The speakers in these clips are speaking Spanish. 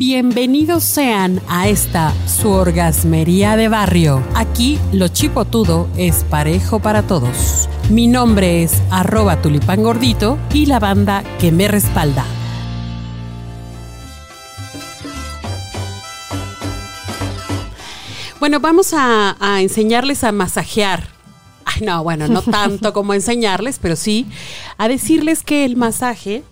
Bienvenidos sean a esta su orgasmería de barrio. Aquí lo chipotudo es parejo para todos. Mi nombre es arroba tulipán gordito y la banda que me respalda. Bueno, vamos a, a enseñarles a masajear. Ay, no, bueno, no tanto como enseñarles, pero sí a decirles que el masaje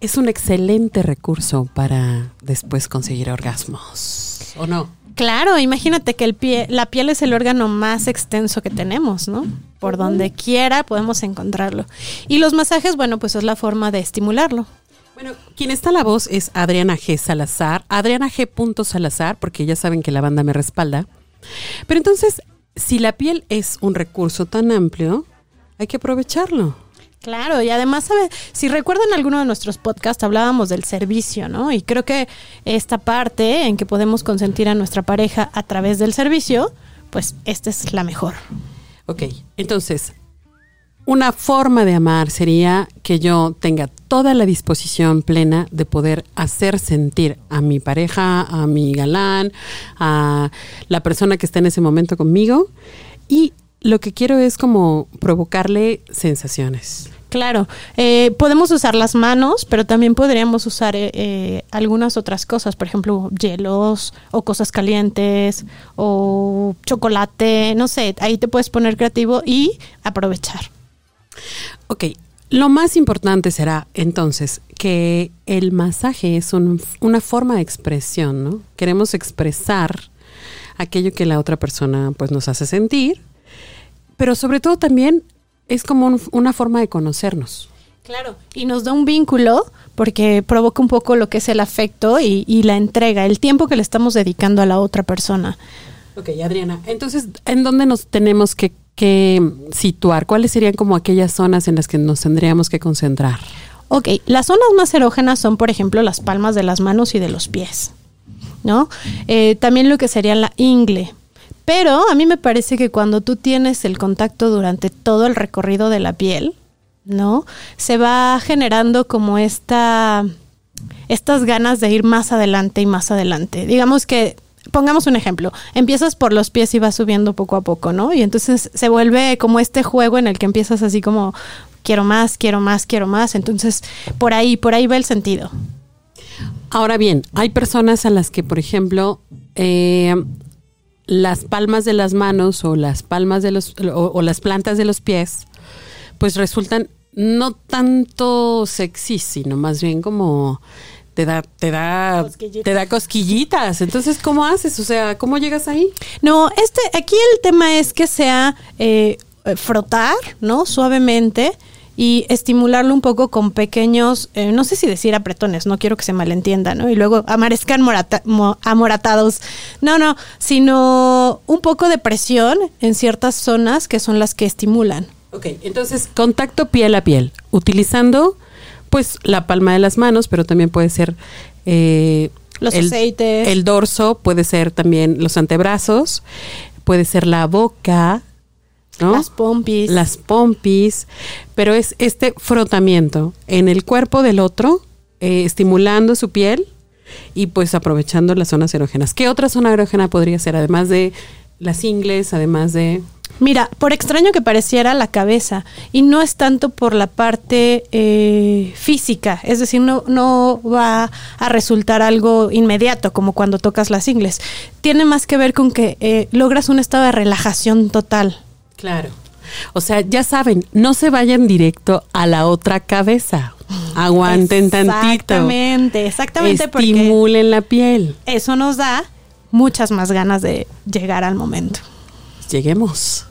es un excelente recurso para después conseguir orgasmos. ¿O no? Claro, imagínate que el pie, la piel es el órgano más extenso que tenemos, ¿no? Por donde quiera podemos encontrarlo. Y los masajes, bueno, pues es la forma de estimularlo. Bueno, quien está a la voz es Adriana G. Salazar, Adriana G. Salazar, porque ya saben que la banda me respalda. Pero entonces, si la piel es un recurso tan amplio, hay que aprovecharlo. Claro, y además, si recuerdan alguno de nuestros podcasts, hablábamos del servicio, ¿no? Y creo que esta parte en que podemos consentir a nuestra pareja a través del servicio, pues esta es la mejor. Ok, entonces, una forma de amar sería que yo tenga toda la disposición plena de poder hacer sentir a mi pareja, a mi galán, a la persona que está en ese momento conmigo. Y lo que quiero es como provocarle sensaciones. Claro, eh, podemos usar las manos, pero también podríamos usar eh, eh, algunas otras cosas, por ejemplo, hielos o cosas calientes o chocolate, no sé, ahí te puedes poner creativo y aprovechar. Ok, lo más importante será entonces que el masaje es una forma de expresión, ¿no? Queremos expresar aquello que la otra persona pues nos hace sentir, pero sobre todo también es como una forma de conocernos. Claro, y nos da un vínculo porque provoca un poco lo que es el afecto y, y la entrega, el tiempo que le estamos dedicando a la otra persona. Ok, Adriana, entonces, ¿en dónde nos tenemos que que situar? ¿Cuáles serían como aquellas zonas en las que nos tendríamos que concentrar? Ok, las zonas más erógenas son, por ejemplo, las palmas de las manos y de los pies, ¿no? Eh, también lo que sería la ingle. Pero a mí me parece que cuando tú tienes el contacto durante todo el recorrido de la piel, ¿no? Se va generando como esta, estas ganas de ir más adelante y más adelante. Digamos que pongamos un ejemplo, empiezas por los pies y vas subiendo poco a poco, ¿no? Y entonces se vuelve como este juego en el que empiezas así como quiero más, quiero más, quiero más, entonces por ahí, por ahí va el sentido. Ahora bien, hay personas a las que, por ejemplo, eh, las palmas de las manos o las palmas de los o las plantas de los pies, pues resultan no tanto sexy, sino más bien como te da, te da, te da cosquillitas. Entonces, ¿cómo haces? O sea, ¿cómo llegas ahí? No, este, aquí el tema es que sea eh, frotar, ¿no? Suavemente y estimularlo un poco con pequeños, eh, no sé si decir apretones, no quiero que se malentienda, ¿no? Y luego amarezcan amoratados. No, no, sino un poco de presión en ciertas zonas que son las que estimulan. Ok, entonces contacto piel a piel, utilizando pues la palma de las manos, pero también puede ser eh, los el, aceites. El dorso, puede ser también los antebrazos, puede ser la boca, ¿no? Las pompis. Las pompis, pero es este frotamiento en el cuerpo del otro, eh, estimulando su piel y pues aprovechando las zonas erógenas. ¿Qué otra zona erógena podría ser, además de las ingles, además de... Mira, por extraño que pareciera la cabeza, y no es tanto por la parte eh, física, es decir, no, no va a resultar algo inmediato como cuando tocas las ingles. Tiene más que ver con que eh, logras un estado de relajación total. Claro. O sea, ya saben, no se vayan directo a la otra cabeza. Aguanten tantito. Exactamente, exactamente. Estimulen la piel. Eso nos da muchas más ganas de llegar al momento. Lleguemos.